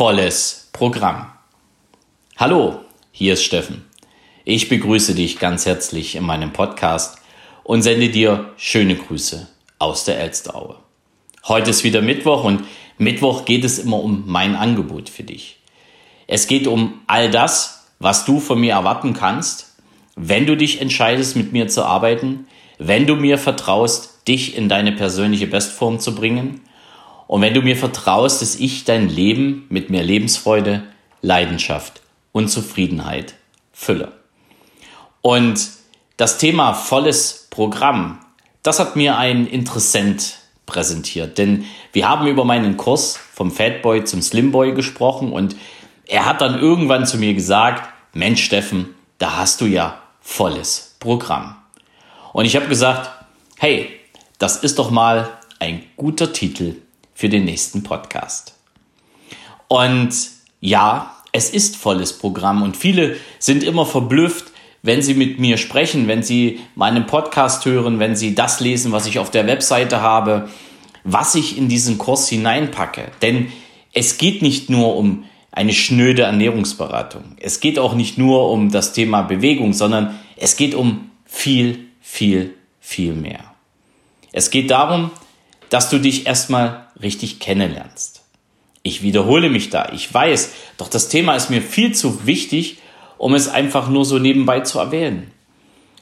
volles Programm. Hallo, hier ist Steffen. Ich begrüße dich ganz herzlich in meinem Podcast und sende dir schöne Grüße aus der Elsteraue. Heute ist wieder Mittwoch und Mittwoch geht es immer um mein Angebot für dich. Es geht um all das, was du von mir erwarten kannst, wenn du dich entscheidest, mit mir zu arbeiten, wenn du mir vertraust, dich in deine persönliche Bestform zu bringen und wenn du mir vertraust, dass ich dein Leben mit mehr Lebensfreude, Leidenschaft und Zufriedenheit fülle. Und das Thema volles Programm, das hat mir ein Interessent präsentiert, denn wir haben über meinen Kurs vom Fatboy zum Slimboy gesprochen und er hat dann irgendwann zu mir gesagt, Mensch Steffen, da hast du ja volles Programm. Und ich habe gesagt, hey, das ist doch mal ein guter Titel für den nächsten Podcast. Und ja, es ist volles Programm und viele sind immer verblüfft, wenn sie mit mir sprechen, wenn sie meinen Podcast hören, wenn sie das lesen, was ich auf der Webseite habe, was ich in diesen Kurs hineinpacke. Denn es geht nicht nur um eine schnöde Ernährungsberatung. Es geht auch nicht nur um das Thema Bewegung, sondern es geht um viel, viel, viel mehr. Es geht darum, dass du dich erstmal richtig kennenlernst. Ich wiederhole mich da, ich weiß, doch das Thema ist mir viel zu wichtig, um es einfach nur so nebenbei zu erwähnen.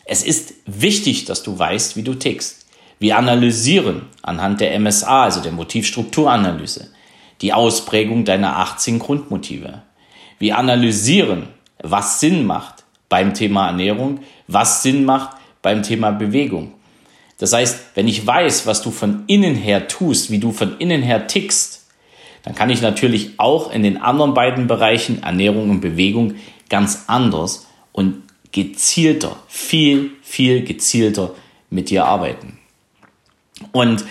Es ist wichtig, dass du weißt, wie du tickst. Wir analysieren anhand der MSA, also der Motivstrukturanalyse, die Ausprägung deiner 18 Grundmotive. Wir analysieren, was Sinn macht beim Thema Ernährung, was Sinn macht beim Thema Bewegung. Das heißt, wenn ich weiß, was du von innen her tust, wie du von innen her tickst, dann kann ich natürlich auch in den anderen beiden Bereichen Ernährung und Bewegung ganz anders und gezielter, viel, viel gezielter mit dir arbeiten. Und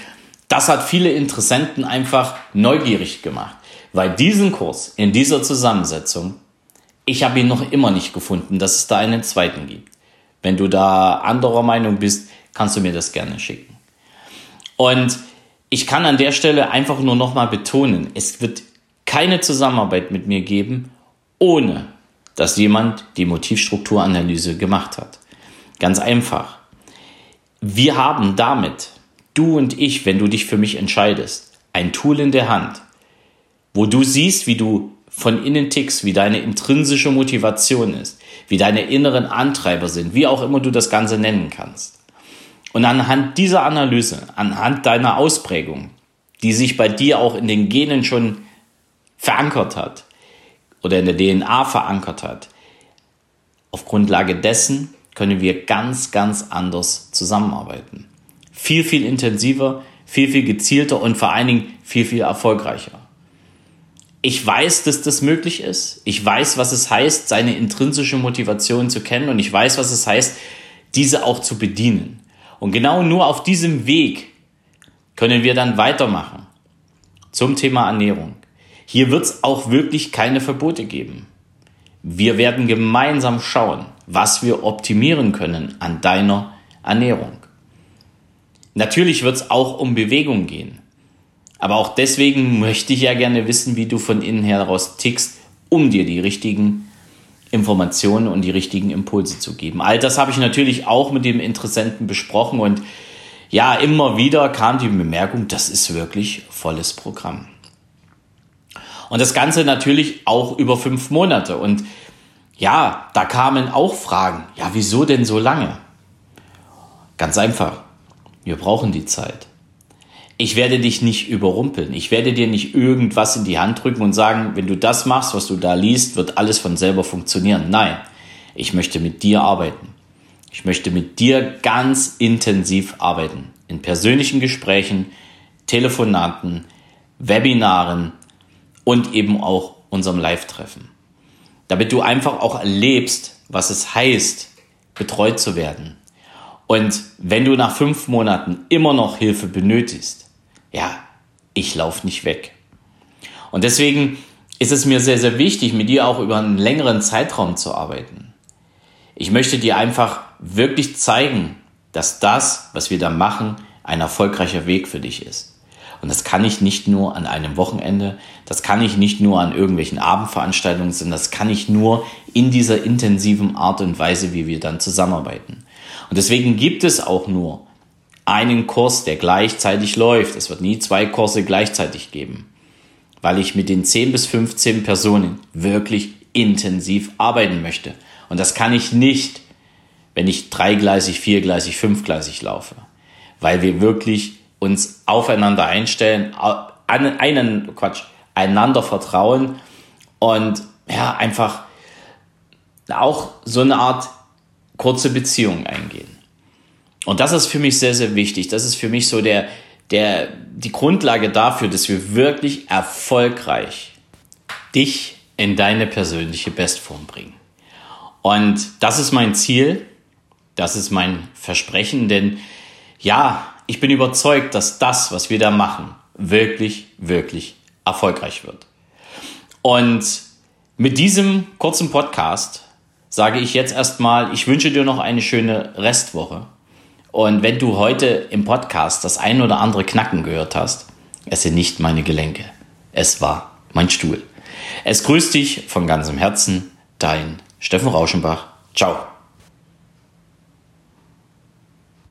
das hat viele Interessenten einfach neugierig gemacht, weil diesen Kurs in dieser Zusammensetzung, ich habe ihn noch immer nicht gefunden, dass es da einen zweiten gibt. Wenn du da anderer Meinung bist, kannst du mir das gerne schicken. Und ich kann an der Stelle einfach nur nochmal betonen, es wird keine Zusammenarbeit mit mir geben, ohne dass jemand die Motivstrukturanalyse gemacht hat. Ganz einfach. Wir haben damit, du und ich, wenn du dich für mich entscheidest, ein Tool in der Hand, wo du siehst, wie du von innen tickst, wie deine intrinsische Motivation ist, wie deine inneren Antreiber sind, wie auch immer du das Ganze nennen kannst. Und anhand dieser Analyse, anhand deiner Ausprägung, die sich bei dir auch in den Genen schon verankert hat oder in der DNA verankert hat, auf Grundlage dessen können wir ganz, ganz anders zusammenarbeiten. Viel, viel intensiver, viel, viel gezielter und vor allen Dingen viel, viel erfolgreicher. Ich weiß, dass das möglich ist. Ich weiß, was es heißt, seine intrinsische Motivation zu kennen und ich weiß, was es heißt, diese auch zu bedienen. Und genau nur auf diesem Weg können wir dann weitermachen zum Thema Ernährung. Hier wird es auch wirklich keine Verbote geben. Wir werden gemeinsam schauen, was wir optimieren können an deiner Ernährung. Natürlich wird es auch um Bewegung gehen. Aber auch deswegen möchte ich ja gerne wissen, wie du von innen heraus tickst, um dir die richtigen Informationen und die richtigen Impulse zu geben. All das habe ich natürlich auch mit dem Interessenten besprochen und ja, immer wieder kam die Bemerkung, das ist wirklich volles Programm. Und das Ganze natürlich auch über fünf Monate. Und ja, da kamen auch Fragen. Ja, wieso denn so lange? Ganz einfach. Wir brauchen die Zeit. Ich werde dich nicht überrumpeln. Ich werde dir nicht irgendwas in die Hand drücken und sagen, wenn du das machst, was du da liest, wird alles von selber funktionieren. Nein, ich möchte mit dir arbeiten. Ich möchte mit dir ganz intensiv arbeiten. In persönlichen Gesprächen, Telefonaten, Webinaren und eben auch unserem Live-Treffen. Damit du einfach auch erlebst, was es heißt, betreut zu werden. Und wenn du nach fünf Monaten immer noch Hilfe benötigst, ja, ich laufe nicht weg. Und deswegen ist es mir sehr, sehr wichtig, mit dir auch über einen längeren Zeitraum zu arbeiten. Ich möchte dir einfach wirklich zeigen, dass das, was wir da machen, ein erfolgreicher Weg für dich ist. Und das kann ich nicht nur an einem Wochenende, das kann ich nicht nur an irgendwelchen Abendveranstaltungen, sondern das kann ich nur in dieser intensiven Art und Weise, wie wir dann zusammenarbeiten. Und deswegen gibt es auch nur einen Kurs, der gleichzeitig läuft. Es wird nie zwei Kurse gleichzeitig geben, weil ich mit den 10 bis 15 Personen wirklich intensiv arbeiten möchte. Und das kann ich nicht, wenn ich dreigleisig, viergleisig, fünfgleisig laufe, weil wir wirklich uns aufeinander einstellen, einen Quatsch, einander vertrauen und ja, einfach auch so eine Art kurze Beziehung eingehen. Und das ist für mich sehr, sehr wichtig. Das ist für mich so der, der, die Grundlage dafür, dass wir wirklich erfolgreich dich in deine persönliche Bestform bringen. Und das ist mein Ziel. Das ist mein Versprechen, denn ja, ich bin überzeugt, dass das, was wir da machen, wirklich, wirklich erfolgreich wird. Und mit diesem kurzen Podcast sage ich jetzt erstmal, ich wünsche dir noch eine schöne Restwoche. Und wenn du heute im Podcast das ein oder andere Knacken gehört hast, es sind nicht meine Gelenke. Es war mein Stuhl. Es grüßt dich von ganzem Herzen, dein Steffen Rauschenbach. Ciao.